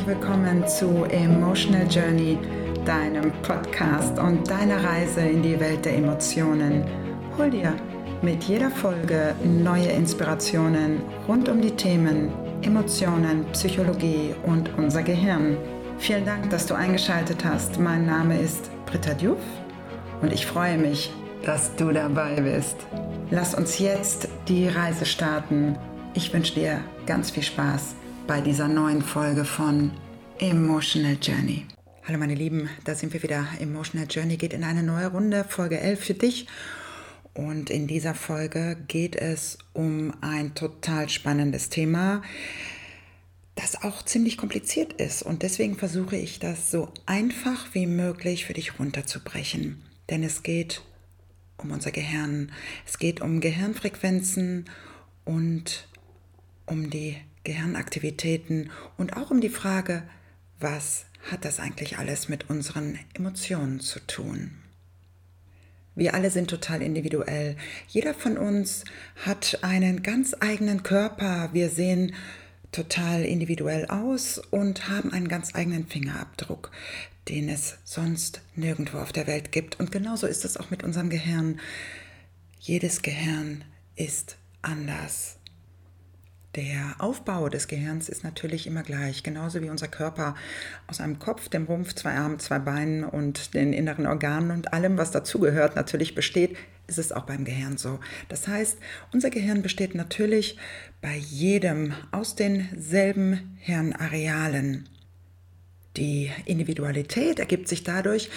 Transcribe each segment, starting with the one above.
herzlich willkommen zu Emotional Journey, deinem Podcast und deiner Reise in die Welt der Emotionen. Hol dir mit jeder Folge neue Inspirationen rund um die Themen Emotionen, Psychologie und unser Gehirn. Vielen Dank, dass du eingeschaltet hast. Mein Name ist Britta Diouf und ich freue mich, dass du dabei bist. Lass uns jetzt die Reise starten. Ich wünsche dir ganz viel Spaß bei dieser neuen Folge von Emotional Journey. Hallo meine Lieben, da sind wir wieder. Emotional Journey geht in eine neue Runde, Folge 11 für dich. Und in dieser Folge geht es um ein total spannendes Thema, das auch ziemlich kompliziert ist. Und deswegen versuche ich das so einfach wie möglich für dich runterzubrechen. Denn es geht um unser Gehirn. Es geht um Gehirnfrequenzen und um die Gehirnaktivitäten und auch um die Frage, was hat das eigentlich alles mit unseren Emotionen zu tun? Wir alle sind total individuell. Jeder von uns hat einen ganz eigenen Körper. Wir sehen total individuell aus und haben einen ganz eigenen Fingerabdruck, den es sonst nirgendwo auf der Welt gibt. Und genauso ist es auch mit unserem Gehirn. Jedes Gehirn ist anders. Der Aufbau des Gehirns ist natürlich immer gleich, genauso wie unser Körper aus einem Kopf, dem Rumpf, zwei Armen, zwei Beinen und den inneren Organen und allem, was dazugehört, natürlich besteht, ist es auch beim Gehirn so. Das heißt, unser Gehirn besteht natürlich bei jedem aus denselben Hirnarealen. Die Individualität ergibt sich dadurch,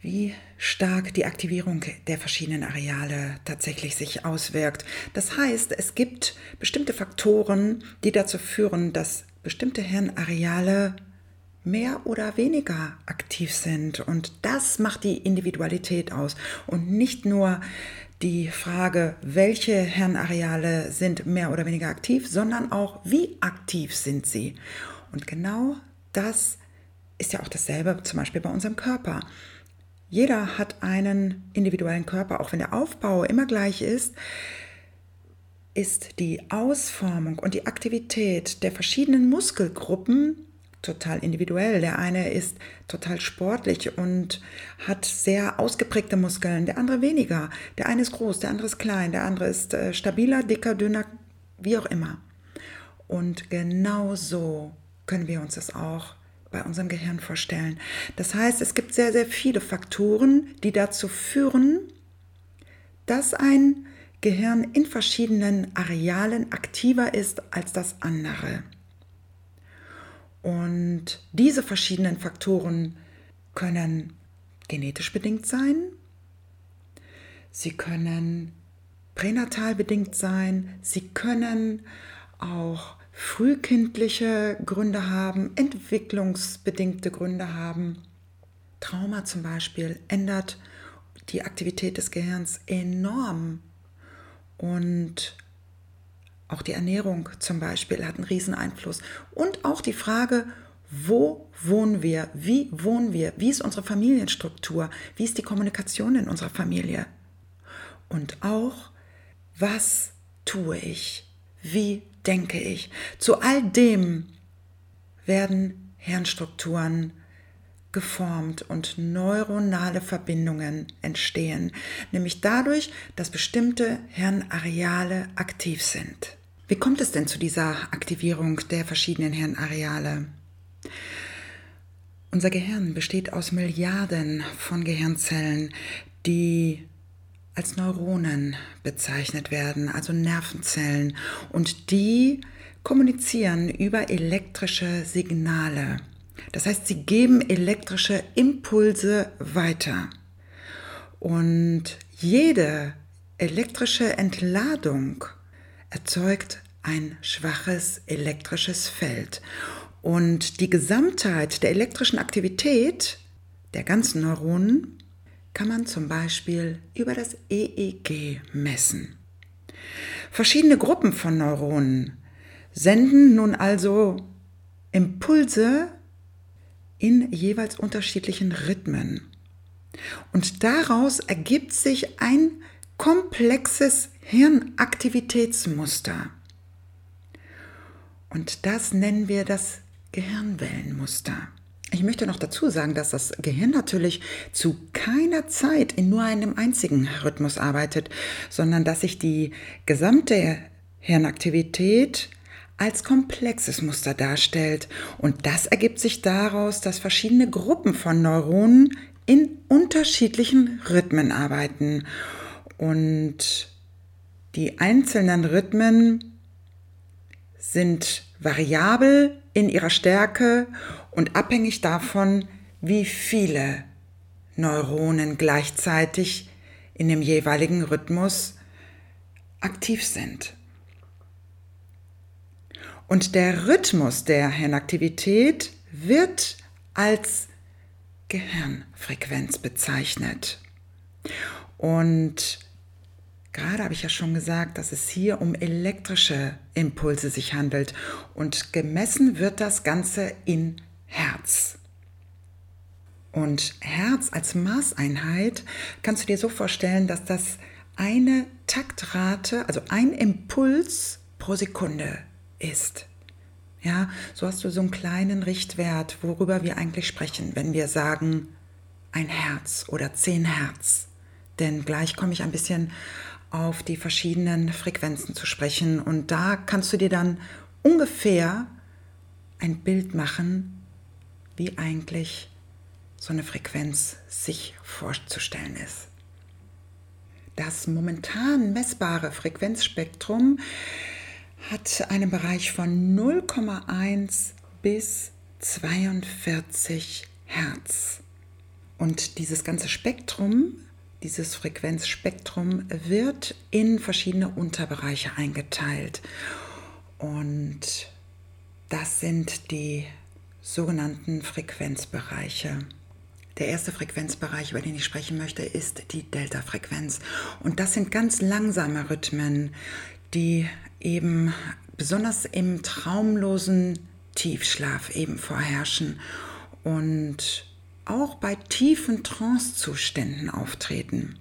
wie stark die Aktivierung der verschiedenen Areale tatsächlich sich auswirkt. Das heißt, es gibt bestimmte Faktoren, die dazu führen, dass bestimmte Hirnareale mehr oder weniger aktiv sind. Und das macht die Individualität aus. Und nicht nur die Frage, welche Hirnareale sind mehr oder weniger aktiv, sondern auch, wie aktiv sind sie. Und genau das ist ja auch dasselbe zum Beispiel bei unserem Körper. Jeder hat einen individuellen Körper, auch wenn der Aufbau immer gleich ist, ist die Ausformung und die Aktivität der verschiedenen Muskelgruppen total individuell. Der eine ist total sportlich und hat sehr ausgeprägte Muskeln, der andere weniger. Der eine ist groß, der andere ist klein, der andere ist äh, stabiler, dicker, dünner, wie auch immer. Und genau so können wir uns das auch bei unserem Gehirn vorstellen. Das heißt, es gibt sehr, sehr viele Faktoren, die dazu führen, dass ein Gehirn in verschiedenen Arealen aktiver ist als das andere. Und diese verschiedenen Faktoren können genetisch bedingt sein, sie können pränatal bedingt sein, sie können auch frühkindliche Gründe haben, entwicklungsbedingte Gründe haben. Trauma zum Beispiel ändert die Aktivität des Gehirns enorm. Und auch die Ernährung zum Beispiel hat einen riesen Einfluss. Und auch die Frage, wo wohnen wir? Wie wohnen wir? Wie ist unsere Familienstruktur? Wie ist die Kommunikation in unserer Familie? Und auch, was tue ich? Wie denke ich. Zu all dem werden Hirnstrukturen geformt und neuronale Verbindungen entstehen, nämlich dadurch, dass bestimmte Hirnareale aktiv sind. Wie kommt es denn zu dieser Aktivierung der verschiedenen Hirnareale? Unser Gehirn besteht aus Milliarden von Gehirnzellen, die als Neuronen bezeichnet werden, also Nervenzellen. Und die kommunizieren über elektrische Signale. Das heißt, sie geben elektrische Impulse weiter. Und jede elektrische Entladung erzeugt ein schwaches elektrisches Feld. Und die Gesamtheit der elektrischen Aktivität der ganzen Neuronen kann man zum Beispiel über das EEG messen. Verschiedene Gruppen von Neuronen senden nun also Impulse in jeweils unterschiedlichen Rhythmen. Und daraus ergibt sich ein komplexes Hirnaktivitätsmuster. Und das nennen wir das Gehirnwellenmuster. Ich möchte noch dazu sagen, dass das Gehirn natürlich zu keiner Zeit in nur einem einzigen Rhythmus arbeitet, sondern dass sich die gesamte Hirnaktivität als komplexes Muster darstellt. Und das ergibt sich daraus, dass verschiedene Gruppen von Neuronen in unterschiedlichen Rhythmen arbeiten. Und die einzelnen Rhythmen sind variabel in ihrer Stärke und abhängig davon, wie viele Neuronen gleichzeitig in dem jeweiligen Rhythmus aktiv sind. Und der Rhythmus der Hirnaktivität wird als Gehirnfrequenz bezeichnet. Und Gerade habe ich ja schon gesagt, dass es hier um elektrische Impulse sich handelt und gemessen wird das Ganze in Herz. Und Herz als Maßeinheit kannst du dir so vorstellen, dass das eine Taktrate, also ein Impuls pro Sekunde ist. Ja, so hast du so einen kleinen Richtwert, worüber wir eigentlich sprechen, wenn wir sagen ein Herz oder zehn Herz. Denn gleich komme ich ein bisschen auf die verschiedenen Frequenzen zu sprechen. Und da kannst du dir dann ungefähr ein Bild machen, wie eigentlich so eine Frequenz sich vorzustellen ist. Das momentan messbare Frequenzspektrum hat einen Bereich von 0,1 bis 42 Hertz. Und dieses ganze Spektrum dieses Frequenzspektrum wird in verschiedene Unterbereiche eingeteilt. Und das sind die sogenannten Frequenzbereiche. Der erste Frequenzbereich, über den ich sprechen möchte, ist die Delta-Frequenz. Und das sind ganz langsame Rhythmen, die eben besonders im traumlosen Tiefschlaf eben vorherrschen und auch bei tiefen Trancezuständen auftreten.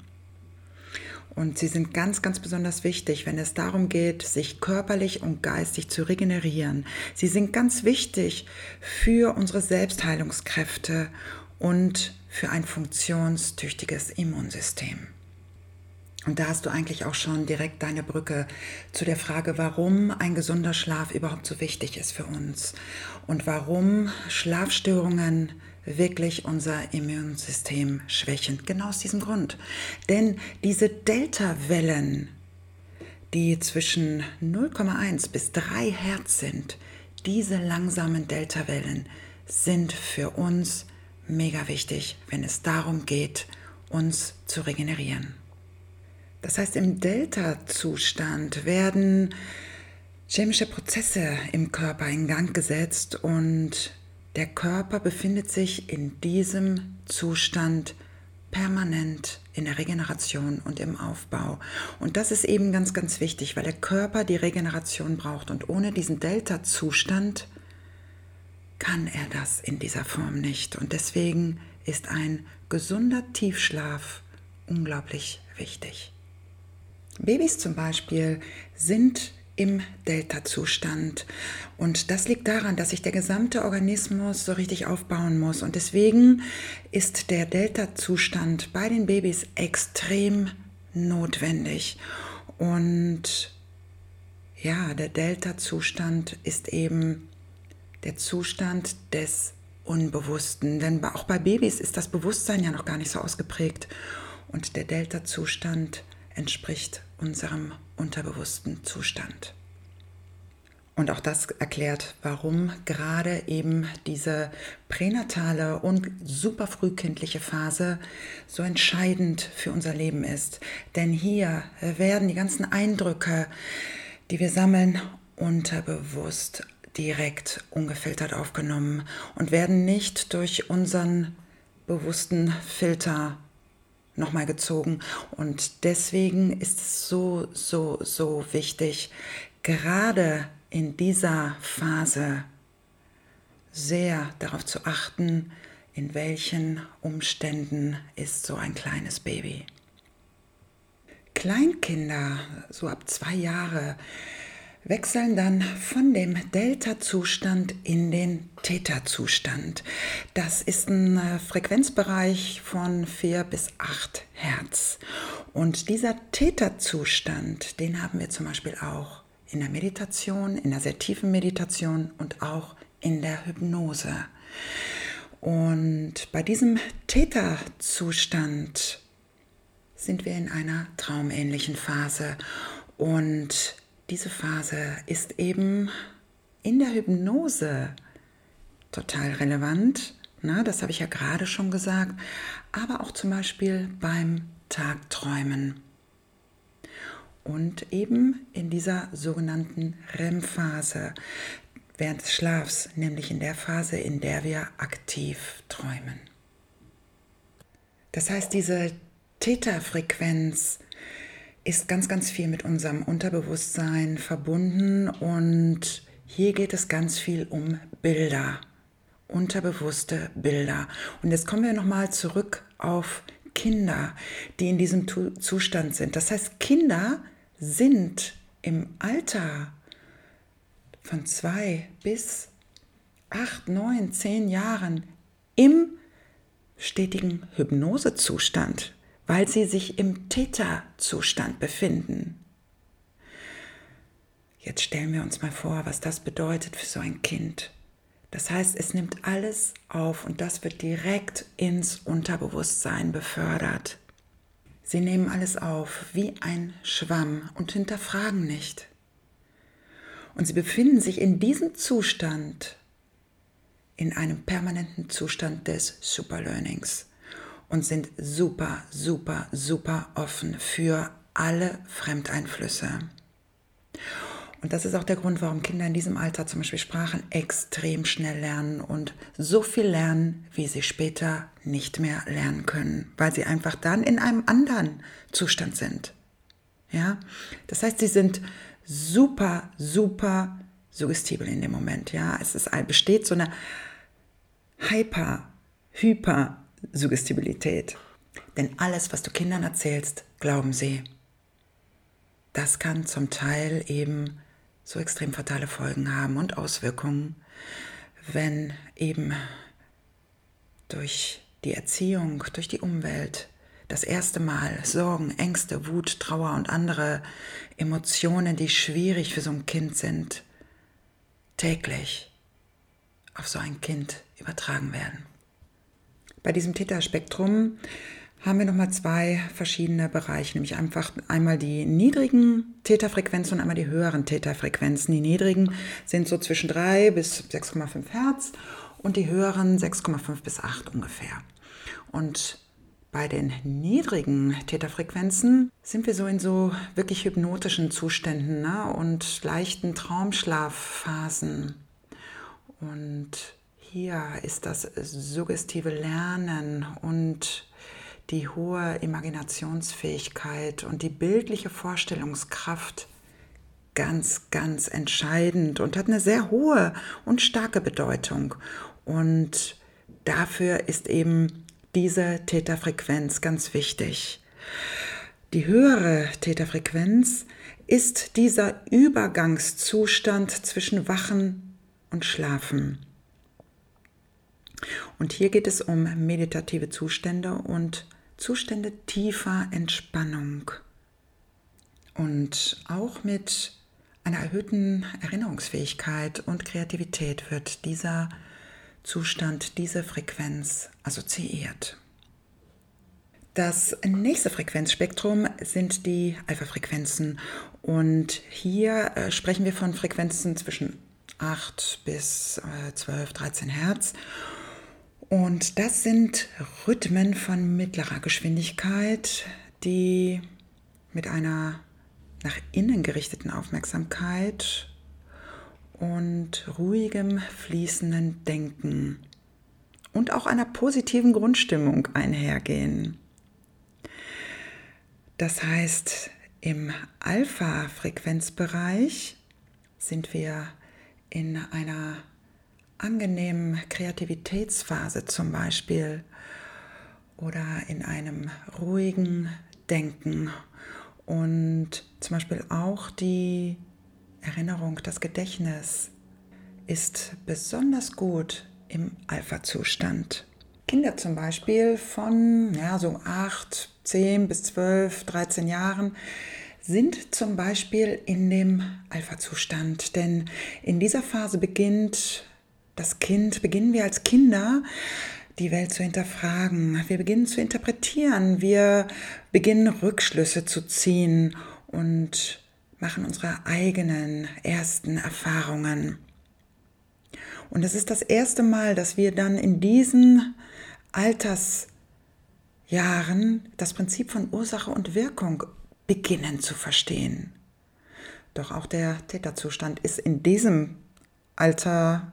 Und sie sind ganz, ganz besonders wichtig, wenn es darum geht, sich körperlich und geistig zu regenerieren. Sie sind ganz wichtig für unsere Selbstheilungskräfte und für ein funktionstüchtiges Immunsystem. Und da hast du eigentlich auch schon direkt deine Brücke zu der Frage, warum ein gesunder Schlaf überhaupt so wichtig ist für uns und warum Schlafstörungen wirklich unser Immunsystem schwächen. Genau aus diesem Grund. Denn diese Delta-Wellen, die zwischen 0,1 bis 3 Hertz sind, diese langsamen Delta-Wellen sind für uns mega wichtig, wenn es darum geht, uns zu regenerieren. Das heißt, im Delta-Zustand werden chemische Prozesse im Körper in Gang gesetzt und der Körper befindet sich in diesem Zustand permanent in der Regeneration und im Aufbau. Und das ist eben ganz, ganz wichtig, weil der Körper die Regeneration braucht. Und ohne diesen Delta-Zustand kann er das in dieser Form nicht. Und deswegen ist ein gesunder Tiefschlaf unglaublich wichtig. Babys zum Beispiel sind im Delta-Zustand. Und das liegt daran, dass sich der gesamte Organismus so richtig aufbauen muss. Und deswegen ist der Delta-Zustand bei den Babys extrem notwendig. Und ja, der Delta-Zustand ist eben der Zustand des Unbewussten. Denn auch bei Babys ist das Bewusstsein ja noch gar nicht so ausgeprägt. Und der Delta-Zustand entspricht unserem unterbewussten Zustand. Und auch das erklärt, warum gerade eben diese pränatale und super frühkindliche Phase so entscheidend für unser Leben ist. Denn hier werden die ganzen Eindrücke, die wir sammeln, unterbewusst direkt ungefiltert aufgenommen und werden nicht durch unseren bewussten Filter nochmal gezogen. Und deswegen ist es so, so, so wichtig, gerade in dieser Phase sehr darauf zu achten, in welchen Umständen ist so ein kleines Baby. Kleinkinder, so ab zwei Jahre, wechseln dann von dem Delta-Zustand in den Theta-Zustand. Das ist ein äh, Frequenzbereich von 4 bis 8 Hertz. Und dieser Theta-Zustand, den haben wir zum Beispiel auch in der Meditation, in der sehr tiefen Meditation und auch in der Hypnose. Und bei diesem Theta-Zustand sind wir in einer traumähnlichen Phase. Und diese Phase ist eben in der Hypnose total relevant. Na, das habe ich ja gerade schon gesagt. Aber auch zum Beispiel beim Tagträumen. Und eben in dieser sogenannten REM-Phase während des Schlafs, nämlich in der Phase, in der wir aktiv träumen. Das heißt, diese Theta-Frequenz ist ganz, ganz viel mit unserem Unterbewusstsein verbunden und hier geht es ganz viel um Bilder, unterbewusste Bilder. Und jetzt kommen wir nochmal zurück auf Kinder, die in diesem Zustand sind. Das heißt, Kinder sind im Alter von zwei bis acht, neun, zehn Jahren im stetigen Hypnosezustand weil sie sich im Theta-Zustand befinden. Jetzt stellen wir uns mal vor, was das bedeutet für so ein Kind. Das heißt, es nimmt alles auf und das wird direkt ins Unterbewusstsein befördert. Sie nehmen alles auf wie ein Schwamm und hinterfragen nicht. Und sie befinden sich in diesem Zustand, in einem permanenten Zustand des Superlearnings und sind super, super, super offen für alle Fremdeinflüsse. Und das ist auch der Grund, warum Kinder in diesem Alter zum Beispiel Sprachen extrem schnell lernen und so viel lernen, wie sie später nicht mehr lernen können, weil sie einfach dann in einem anderen Zustand sind. Ja, das heißt, sie sind super, super suggestibel in dem Moment. Ja, es ist, besteht so eine Hyper, Hyper Suggestibilität. Denn alles, was du Kindern erzählst, glauben sie. Das kann zum Teil eben so extrem fatale Folgen haben und Auswirkungen, wenn eben durch die Erziehung, durch die Umwelt das erste Mal Sorgen, Ängste, Wut, Trauer und andere Emotionen, die schwierig für so ein Kind sind, täglich auf so ein Kind übertragen werden. Bei diesem Theta-Spektrum haben wir nochmal zwei verschiedene Bereiche, nämlich einfach einmal die niedrigen Theta-Frequenzen und einmal die höheren Theta-Frequenzen. Die niedrigen sind so zwischen 3 bis 6,5 Hertz und die höheren 6,5 bis 8 ungefähr. Und bei den niedrigen Theta-Frequenzen sind wir so in so wirklich hypnotischen Zuständen ne? und leichten Traumschlafphasen. Und hier ist das suggestive Lernen und die hohe Imaginationsfähigkeit und die bildliche Vorstellungskraft ganz, ganz entscheidend und hat eine sehr hohe und starke Bedeutung. Und dafür ist eben diese Täterfrequenz ganz wichtig. Die höhere Täterfrequenz ist dieser Übergangszustand zwischen Wachen und Schlafen. Und hier geht es um meditative Zustände und Zustände tiefer Entspannung. Und auch mit einer erhöhten Erinnerungsfähigkeit und Kreativität wird dieser Zustand, diese Frequenz assoziiert. Das nächste Frequenzspektrum sind die Alpha-Frequenzen. Und hier äh, sprechen wir von Frequenzen zwischen 8 bis äh, 12, 13 Hertz. Und das sind Rhythmen von mittlerer Geschwindigkeit, die mit einer nach innen gerichteten Aufmerksamkeit und ruhigem, fließenden Denken und auch einer positiven Grundstimmung einhergehen. Das heißt, im Alpha-Frequenzbereich sind wir in einer angenehmen Kreativitätsphase zum Beispiel oder in einem ruhigen Denken und zum Beispiel auch die Erinnerung, das Gedächtnis ist besonders gut im Alpha-Zustand. Kinder zum Beispiel von ja, so 8, 10 bis 12, 13 Jahren sind zum Beispiel in dem Alpha-Zustand. Denn in dieser Phase beginnt das Kind, beginnen wir als Kinder die Welt zu hinterfragen. Wir beginnen zu interpretieren. Wir beginnen Rückschlüsse zu ziehen und machen unsere eigenen ersten Erfahrungen. Und es ist das erste Mal, dass wir dann in diesen Altersjahren das Prinzip von Ursache und Wirkung beginnen zu verstehen. Doch auch der Täterzustand ist in diesem Alter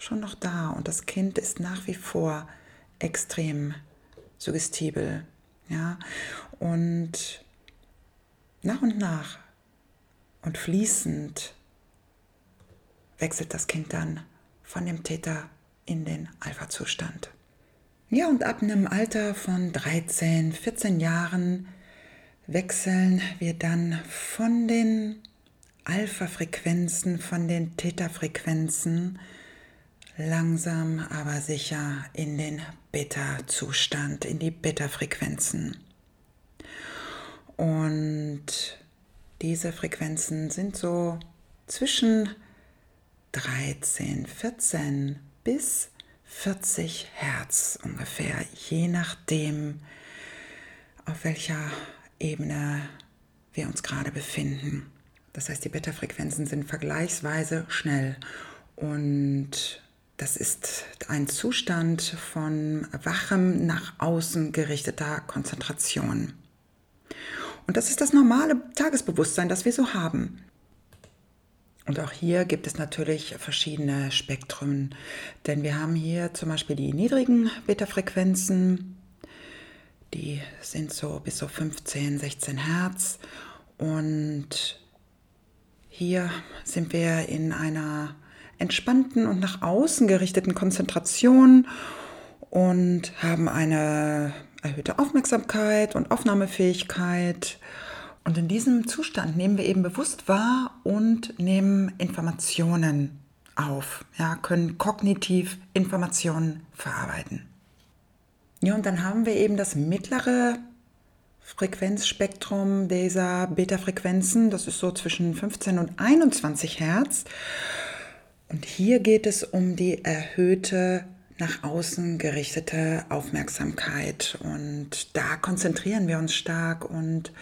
schon noch da und das Kind ist nach wie vor extrem suggestibel. Ja? Und nach und nach und fließend wechselt das Kind dann von dem Täter in den Alpha-Zustand. Ja, und ab einem Alter von 13, 14 Jahren wechseln wir dann von den Alpha-Frequenzen, von den Theta-Frequenzen langsam aber sicher in den Beta-Zustand, in die Beta-Frequenzen. Und diese Frequenzen sind so zwischen 13, 14 bis 40 Hertz ungefähr, je nachdem, auf welcher Ebene wir uns gerade befinden. Das heißt, die Beta-Frequenzen sind vergleichsweise schnell und das ist ein Zustand von wachem, nach außen gerichteter Konzentration. Und das ist das normale Tagesbewusstsein, das wir so haben. Und auch hier gibt es natürlich verschiedene Spektren, denn wir haben hier zum Beispiel die niedrigen Beta-Frequenzen, die sind so bis so 15, 16 Hertz und hier sind wir in einer entspannten und nach außen gerichteten Konzentration und haben eine erhöhte Aufmerksamkeit und Aufnahmefähigkeit. Und in diesem Zustand nehmen wir eben bewusst wahr und nehmen Informationen auf, ja, können kognitiv Informationen verarbeiten. Ja, und dann haben wir eben das mittlere Frequenzspektrum dieser Beta-Frequenzen, das ist so zwischen 15 und 21 Hertz. Und hier geht es um die erhöhte nach außen gerichtete Aufmerksamkeit. Und da konzentrieren wir uns stark und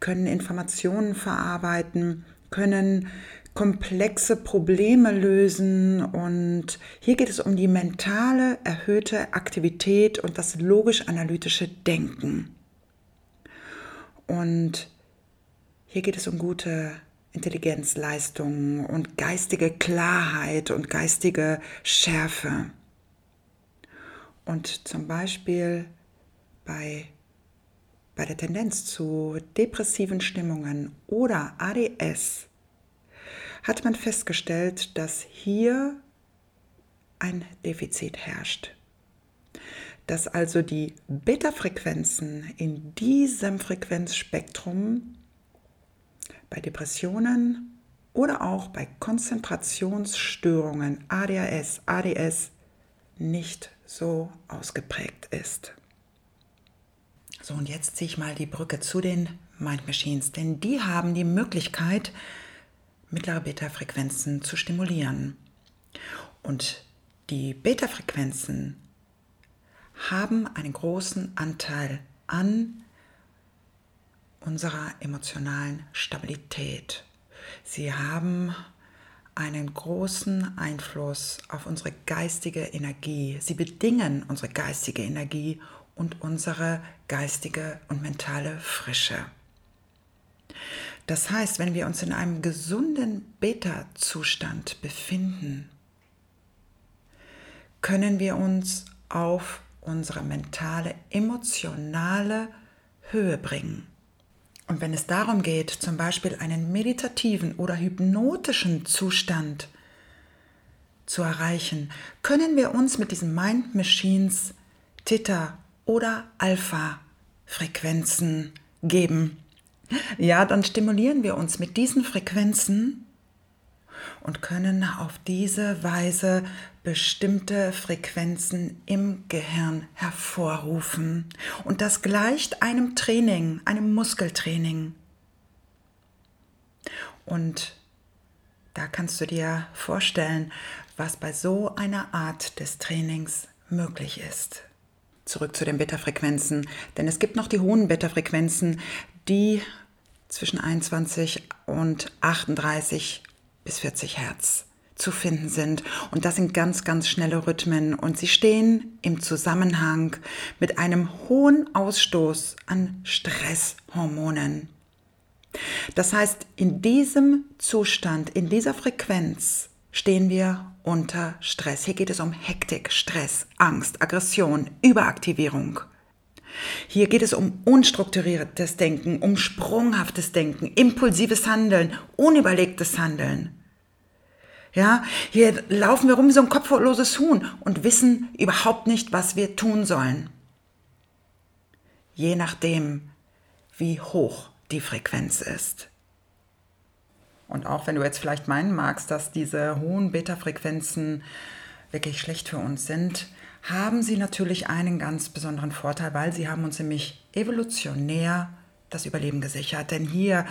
können Informationen verarbeiten, können komplexe Probleme lösen. Und hier geht es um die mentale erhöhte Aktivität und das logisch-analytische Denken. Und hier geht es um gute Intelligenzleistungen und geistige Klarheit und geistige Schärfe. Und zum Beispiel bei, bei der Tendenz zu depressiven Stimmungen oder ADS hat man festgestellt, dass hier ein Defizit herrscht. Dass also die Beta-Frequenzen in diesem Frequenzspektrum bei Depressionen oder auch bei Konzentrationsstörungen, ADHS, ADS, nicht so ausgeprägt ist. So, und jetzt ziehe ich mal die Brücke zu den Mind Machines, denn die haben die Möglichkeit, mittlere Beta-Frequenzen zu stimulieren. Und die Beta-Frequenzen haben einen großen Anteil an unserer emotionalen Stabilität. Sie haben einen großen Einfluss auf unsere geistige Energie. Sie bedingen unsere geistige Energie und unsere geistige und mentale Frische. Das heißt, wenn wir uns in einem gesunden Beta-Zustand befinden, können wir uns auf unsere mentale, emotionale Höhe bringen. Und wenn es darum geht, zum Beispiel einen meditativen oder hypnotischen Zustand zu erreichen, können wir uns mit diesen Mind Machines Theta oder Alpha Frequenzen geben, Ja, dann stimulieren wir uns mit diesen Frequenzen und können auf diese Weise bestimmte Frequenzen im Gehirn hervorrufen. Und das gleicht einem Training, einem Muskeltraining. Und da kannst du dir vorstellen, was bei so einer Art des Trainings möglich ist. Zurück zu den Beta-Frequenzen, denn es gibt noch die hohen Beta-Frequenzen, die zwischen 21 und 38 bis 40 Hertz zu finden sind. Und das sind ganz, ganz schnelle Rhythmen. Und sie stehen im Zusammenhang mit einem hohen Ausstoß an Stresshormonen. Das heißt, in diesem Zustand, in dieser Frequenz stehen wir unter Stress. Hier geht es um Hektik, Stress, Angst, Aggression, Überaktivierung. Hier geht es um unstrukturiertes Denken, um sprunghaftes Denken, impulsives Handeln, unüberlegtes Handeln. Ja, hier laufen wir rum wie so ein kopfloses Huhn und wissen überhaupt nicht, was wir tun sollen. Je nachdem, wie hoch die Frequenz ist. Und auch wenn du jetzt vielleicht meinen magst, dass diese hohen Beta-Frequenzen wirklich schlecht für uns sind, haben sie natürlich einen ganz besonderen Vorteil, weil sie haben uns nämlich evolutionär das Überleben gesichert. Denn hier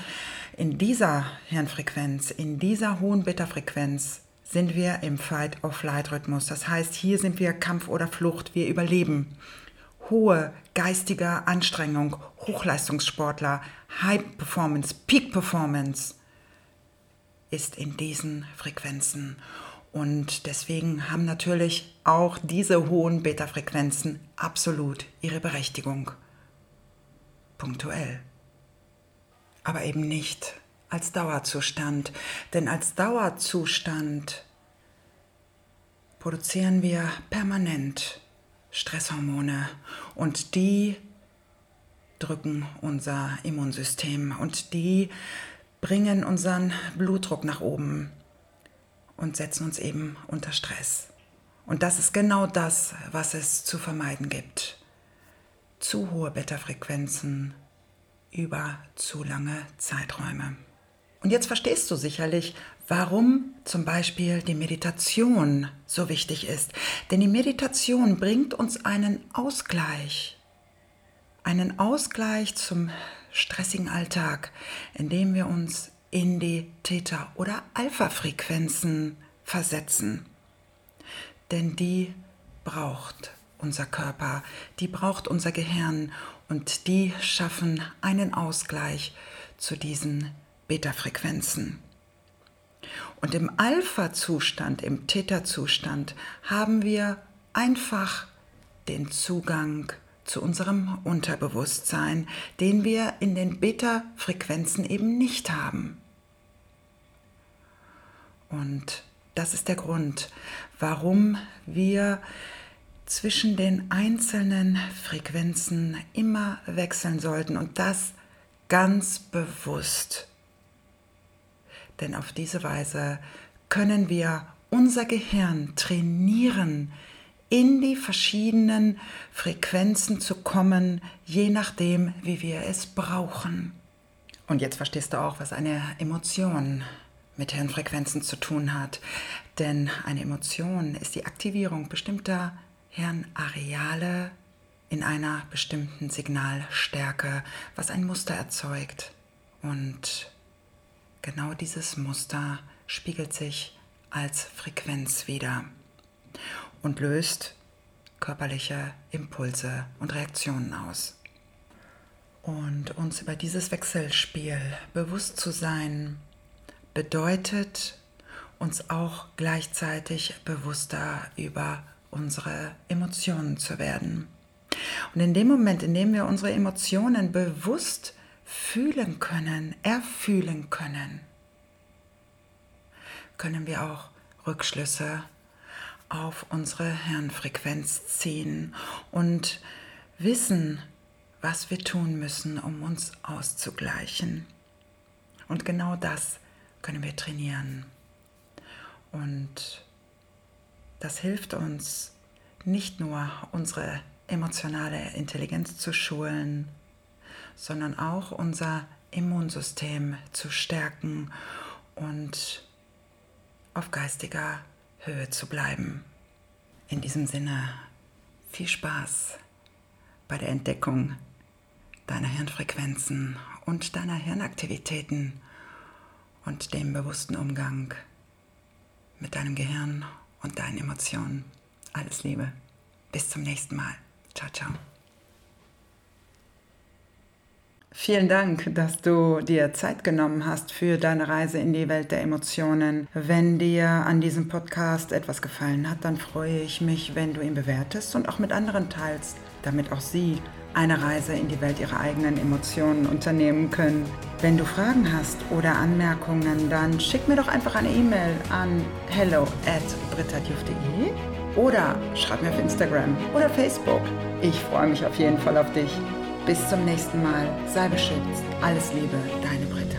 in dieser Hirnfrequenz, in dieser hohen Beta-Frequenz sind wir im Fight-of-Flight-Rhythmus. Das heißt, hier sind wir Kampf oder Flucht, wir überleben. Hohe geistige Anstrengung, Hochleistungssportler, High Performance, Peak Performance ist in diesen Frequenzen. Und deswegen haben natürlich auch diese hohen Beta-Frequenzen absolut ihre Berechtigung. Punktuell. Aber eben nicht als Dauerzustand. Denn als Dauerzustand produzieren wir permanent Stresshormone und die drücken unser Immunsystem und die bringen unseren Blutdruck nach oben und setzen uns eben unter Stress. Und das ist genau das, was es zu vermeiden gibt. Zu hohe Beta-Frequenzen über zu lange Zeiträume. Und jetzt verstehst du sicherlich, warum zum Beispiel die Meditation so wichtig ist. Denn die Meditation bringt uns einen Ausgleich. Einen Ausgleich zum stressigen Alltag, indem wir uns in die Theta- oder Alpha-Frequenzen versetzen. Denn die braucht unser Körper, die braucht unser Gehirn und die schaffen einen Ausgleich zu diesen Beta-Frequenzen. Und im Alpha-Zustand, im Theta-Zustand haben wir einfach den Zugang zu unserem Unterbewusstsein, den wir in den Beta-Frequenzen eben nicht haben. Und das ist der Grund, warum wir zwischen den einzelnen Frequenzen immer wechseln sollten und das ganz bewusst. Denn auf diese Weise können wir unser Gehirn trainieren, in die verschiedenen Frequenzen zu kommen, je nachdem, wie wir es brauchen. Und jetzt verstehst du auch, was eine Emotion mit Hirnfrequenzen zu tun hat. Denn eine Emotion ist die Aktivierung bestimmter Hirnareale in einer bestimmten Signalstärke, was ein Muster erzeugt. Und genau dieses Muster spiegelt sich als Frequenz wieder und löst körperliche Impulse und Reaktionen aus. Und uns über dieses Wechselspiel bewusst zu sein, bedeutet uns auch gleichzeitig bewusster über unsere Emotionen zu werden. Und in dem Moment, in dem wir unsere Emotionen bewusst fühlen können, erfühlen können, können wir auch Rückschlüsse auf unsere Hirnfrequenz ziehen und wissen, was wir tun müssen, um uns auszugleichen. Und genau das können wir trainieren. Und das hilft uns nicht nur unsere emotionale Intelligenz zu schulen, sondern auch unser Immunsystem zu stärken und auf geistiger Höhe zu bleiben. In diesem Sinne, viel Spaß bei der Entdeckung deiner Hirnfrequenzen und deiner Hirnaktivitäten und dem bewussten Umgang mit deinem Gehirn und deinen Emotionen. Alles Liebe. Bis zum nächsten Mal. Ciao, ciao. Vielen Dank, dass du dir Zeit genommen hast für deine Reise in die Welt der Emotionen. Wenn dir an diesem Podcast etwas gefallen hat, dann freue ich mich, wenn du ihn bewertest und auch mit anderen teilst, damit auch sie eine Reise in die Welt ihrer eigenen Emotionen unternehmen können. Wenn du Fragen hast oder Anmerkungen, dann schick mir doch einfach eine E-Mail an hello at oder schreib mir auf Instagram oder Facebook. Ich freue mich auf jeden Fall auf dich. Bis zum nächsten Mal. Sei beschützt. Alles Liebe, deine Britta.